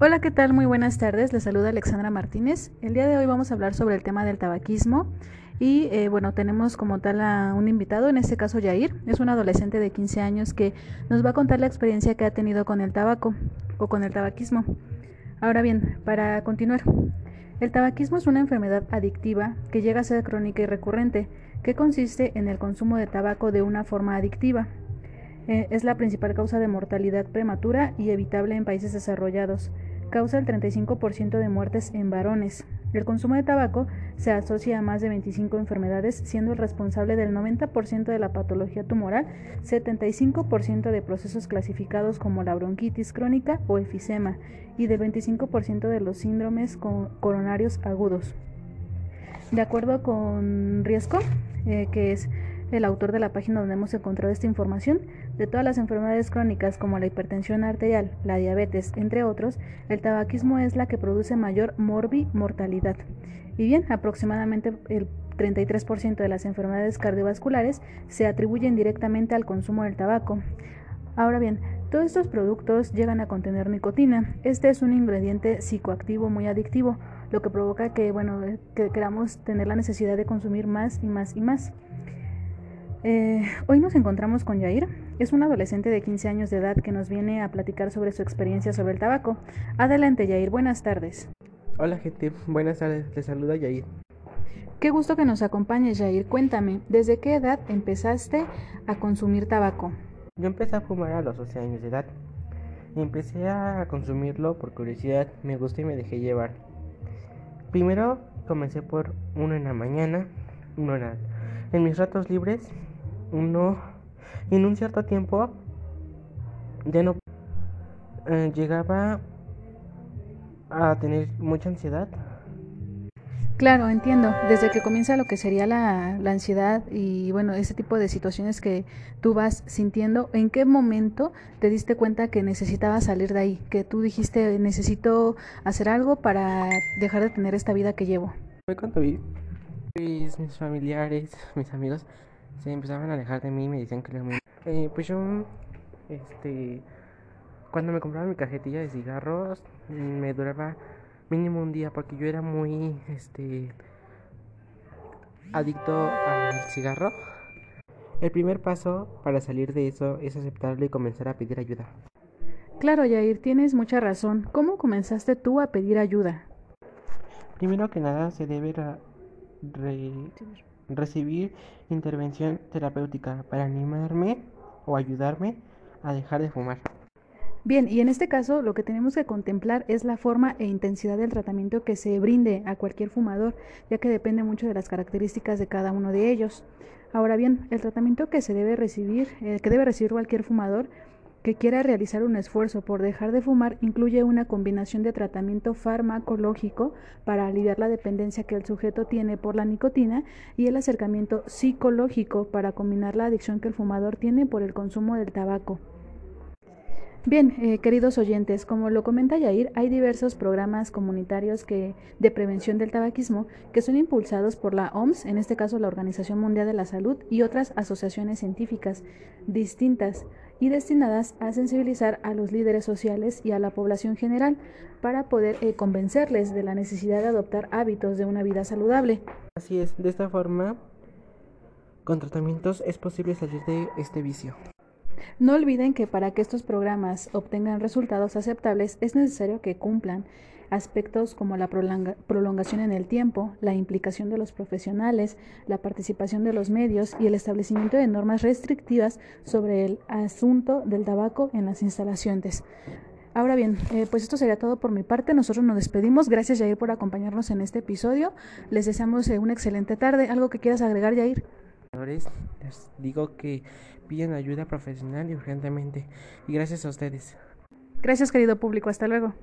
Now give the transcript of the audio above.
Hola, ¿qué tal? Muy buenas tardes. Les saluda Alexandra Martínez. El día de hoy vamos a hablar sobre el tema del tabaquismo y eh, bueno, tenemos como tal a un invitado, en este caso Yair. Es un adolescente de 15 años que nos va a contar la experiencia que ha tenido con el tabaco o con el tabaquismo. Ahora bien, para continuar, el tabaquismo es una enfermedad adictiva que llega a ser crónica y recurrente, que consiste en el consumo de tabaco de una forma adictiva eh, es la principal causa de mortalidad prematura y evitable en países desarrollados. Causa el 35% de muertes en varones. El consumo de tabaco se asocia a más de 25 enfermedades, siendo el responsable del 90% de la patología tumoral, 75% de procesos clasificados como la bronquitis crónica o efisema y del 25% de los síndromes coronarios agudos. De acuerdo con Riesco, eh, que es el autor de la página donde hemos encontrado esta información, de todas las enfermedades crónicas como la hipertensión arterial, la diabetes, entre otros, el tabaquismo es la que produce mayor morbi-mortalidad. Y bien, aproximadamente el 33% de las enfermedades cardiovasculares se atribuyen directamente al consumo del tabaco. Ahora bien, todos estos productos llegan a contener nicotina. Este es un ingrediente psicoactivo muy adictivo, lo que provoca que, bueno, que queramos tener la necesidad de consumir más y más y más. Eh, hoy nos encontramos con Yair. Es un adolescente de 15 años de edad que nos viene a platicar sobre su experiencia sobre el tabaco. Adelante, Yair. Buenas tardes. Hola, gente. Buenas tardes. Les saluda Yair. Qué gusto que nos acompañes, Yair. Cuéntame, ¿desde qué edad empezaste a consumir tabaco? Yo empecé a fumar a los 12 años de edad. Empecé a consumirlo por curiosidad, me gustó y me dejé llevar. Primero comencé por uno en la mañana, uno en mis ratos libres uno en un cierto tiempo ya no eh, llegaba a tener mucha ansiedad. Claro, entiendo. Desde que comienza lo que sería la, la, ansiedad y bueno, ese tipo de situaciones que tú vas sintiendo, ¿en qué momento te diste cuenta que necesitabas salir de ahí? Que tú dijiste, necesito hacer algo para dejar de tener esta vida que llevo. Fue cuando vi mis, mis familiares, mis amigos se empezaban a alejar de mí y me decían que era muy... Eh, pues yo, este, cuando me compraba mi cajetilla de cigarros, me duraba mínimo un día porque yo era muy, este, adicto al cigarro. El primer paso para salir de eso es aceptarlo y comenzar a pedir ayuda. Claro, Yair, tienes mucha razón. ¿Cómo comenzaste tú a pedir ayuda? Primero que nada se debe re recibir intervención terapéutica para animarme o ayudarme a dejar de fumar. Bien, y en este caso lo que tenemos que contemplar es la forma e intensidad del tratamiento que se brinde a cualquier fumador, ya que depende mucho de las características de cada uno de ellos. Ahora bien, el tratamiento que se debe recibir, eh, que debe recibir cualquier fumador, que quiera realizar un esfuerzo por dejar de fumar incluye una combinación de tratamiento farmacológico para aliviar la dependencia que el sujeto tiene por la nicotina y el acercamiento psicológico para combinar la adicción que el fumador tiene por el consumo del tabaco. Bien, eh, queridos oyentes, como lo comenta Yair, hay diversos programas comunitarios que, de prevención del tabaquismo que son impulsados por la OMS, en este caso la Organización Mundial de la Salud, y otras asociaciones científicas distintas y destinadas a sensibilizar a los líderes sociales y a la población general para poder eh, convencerles de la necesidad de adoptar hábitos de una vida saludable. Así es, de esta forma, con tratamientos es posible salir de este vicio. No olviden que para que estos programas obtengan resultados aceptables es necesario que cumplan aspectos como la prolongación en el tiempo, la implicación de los profesionales, la participación de los medios y el establecimiento de normas restrictivas sobre el asunto del tabaco en las instalaciones. Ahora bien, eh, pues esto sería todo por mi parte. Nosotros nos despedimos. Gracias, Jair, por acompañarnos en este episodio. Les deseamos eh, una excelente tarde. ¿Algo que quieras agregar, Jair? Les digo que piden ayuda profesional y urgentemente. Y gracias a ustedes. Gracias, querido público. Hasta luego.